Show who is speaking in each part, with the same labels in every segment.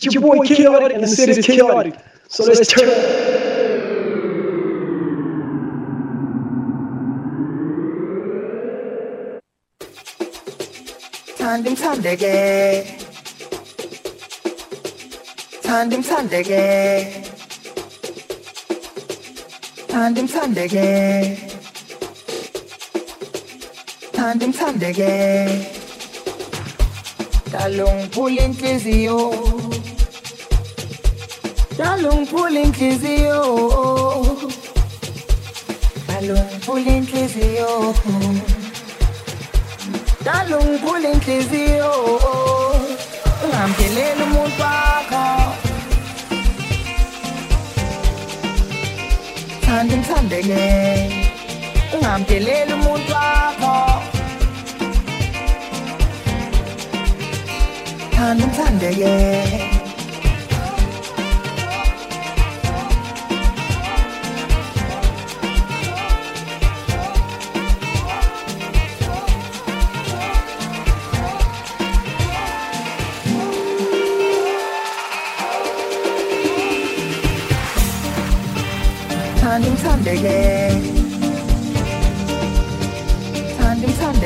Speaker 1: It's your boy Kyotic, and the city city's chaotic. So let's turn.
Speaker 2: Tandem tandege. Tandem tandege. Tandim tandege. Tandem tandege. Dalung pulling inhliziyo Shalom pulling kizio. Oh, oh. Shalom pulling kizio. Oh, Shalom pulling kizio. Ngamkelele umuntu wakho. Thanda imthandeke. Ungamkelele umuntu wakho. Thanda
Speaker 3: imthandeke.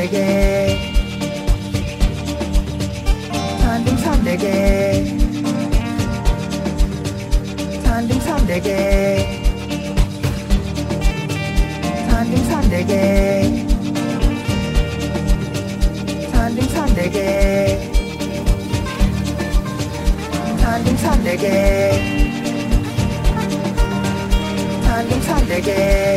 Speaker 3: 선내게 탄등 삼내게 탄등 삼내게 탄등 삼내게 탄등 삼내게 탄등 삼내게 반등 산대게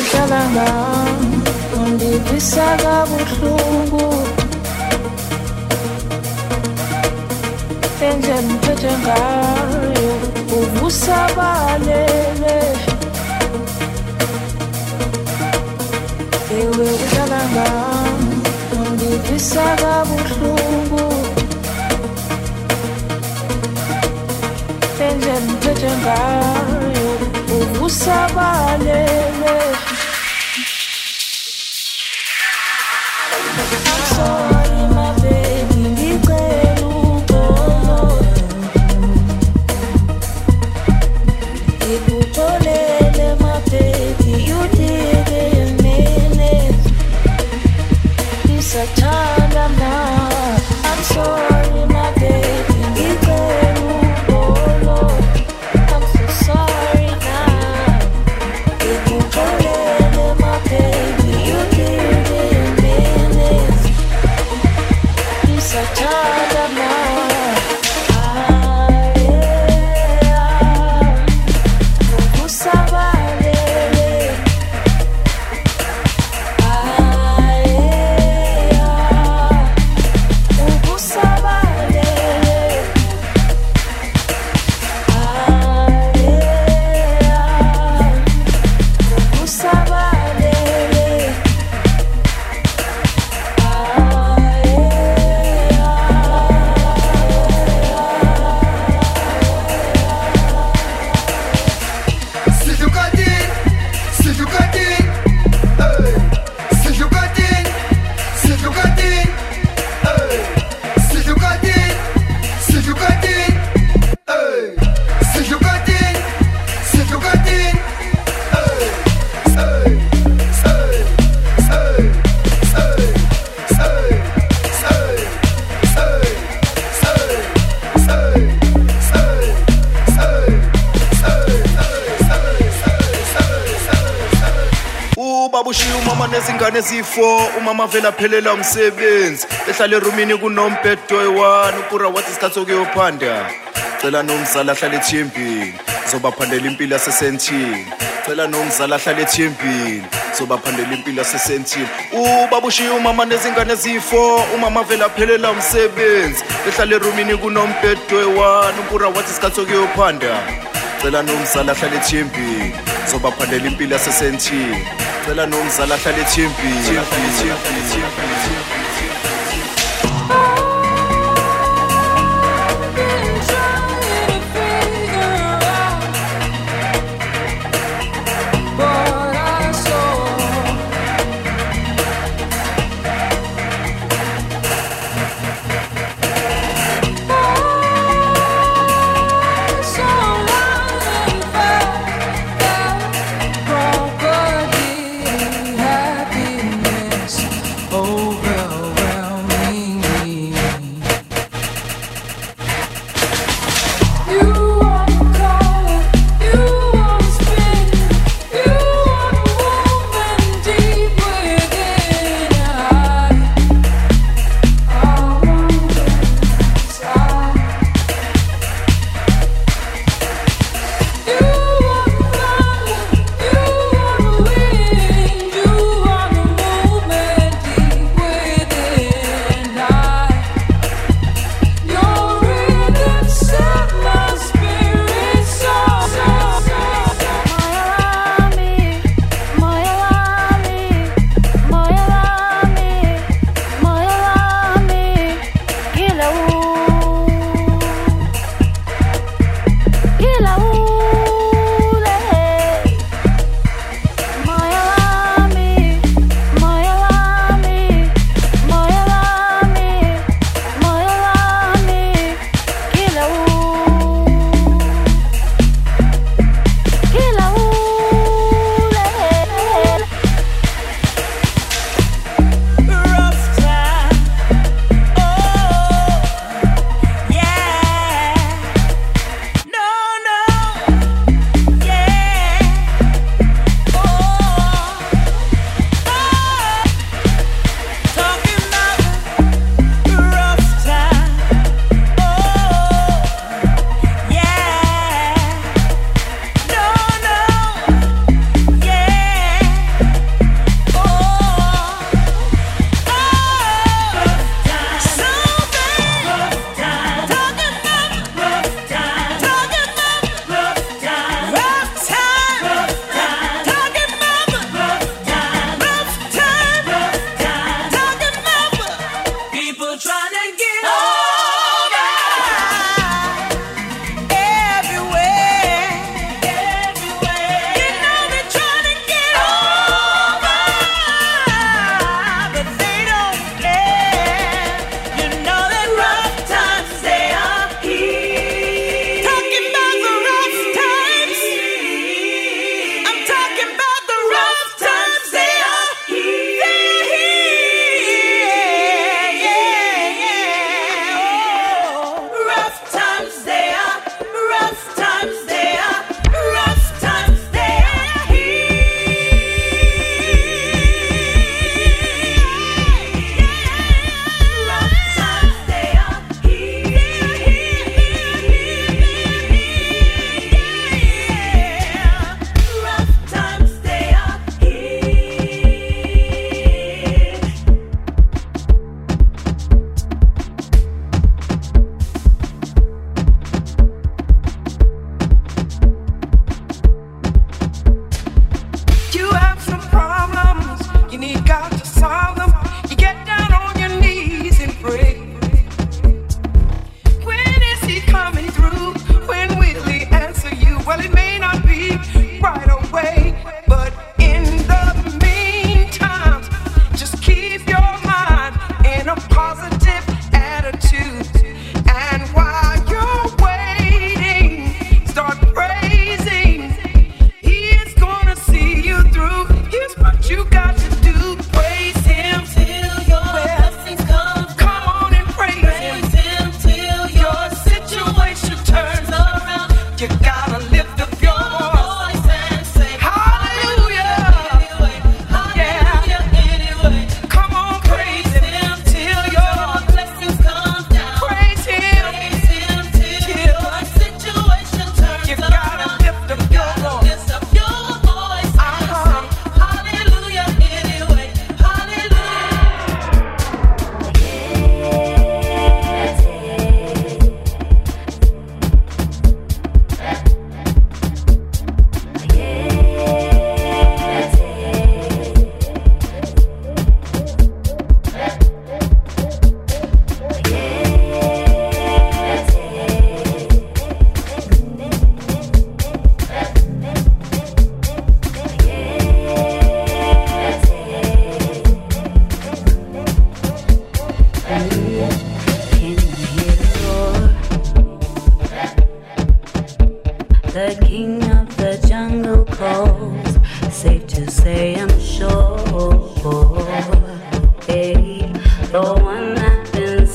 Speaker 2: uhlala ngami
Speaker 4: undivisa ungivisa kabuhlungu enje mphethe ngayo uvusabalele
Speaker 5: nezingane ezifo umama vele aphelela umsebenzi. Ehlala erumini kunombhedo oyi-one upura wathi isikhathi sokuyophanda cela nomzala ahlale ethembini zobaphandela impilo yasesentini. Cela nomzala ahlale ethembini zobaphandela impilo yasesentini. Ubaba ushiya umama nezingane ezifo umama vele aphelela umsebenzi. Ehlala erumini kunombhedo oyi-one upura wathi isikhathi sokuyophanda cela nomzala ahlale ethembini zobaphandela impilo yasesentini cela nomzala ahlale ethembini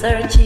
Speaker 6: searching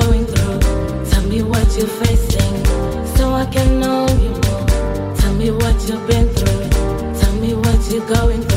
Speaker 4: going through. Tell me what you're facing, so I can know you more. Tell me what you've been through. Tell me what you're going through.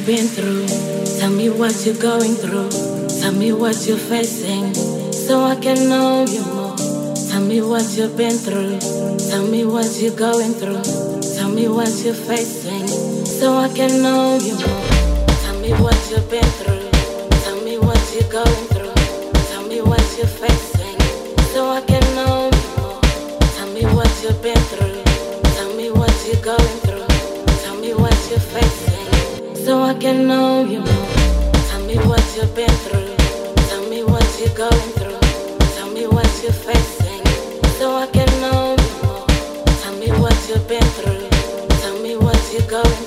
Speaker 4: You've been through. Tell me what you're going through. Tell me what you're facing, so I can know you more. Tell me what you've been through. Tell me what you're going through. Tell me what you're facing, so I can know you more. Tell me what you've been through. Tell me what you're going through. Tell me what you're facing, so I can so I can know you more. Tell me what you've been through. Tell me what you're going through. Tell me what you're facing, so I can know you more. Tell me what you've been through. Tell me what you're going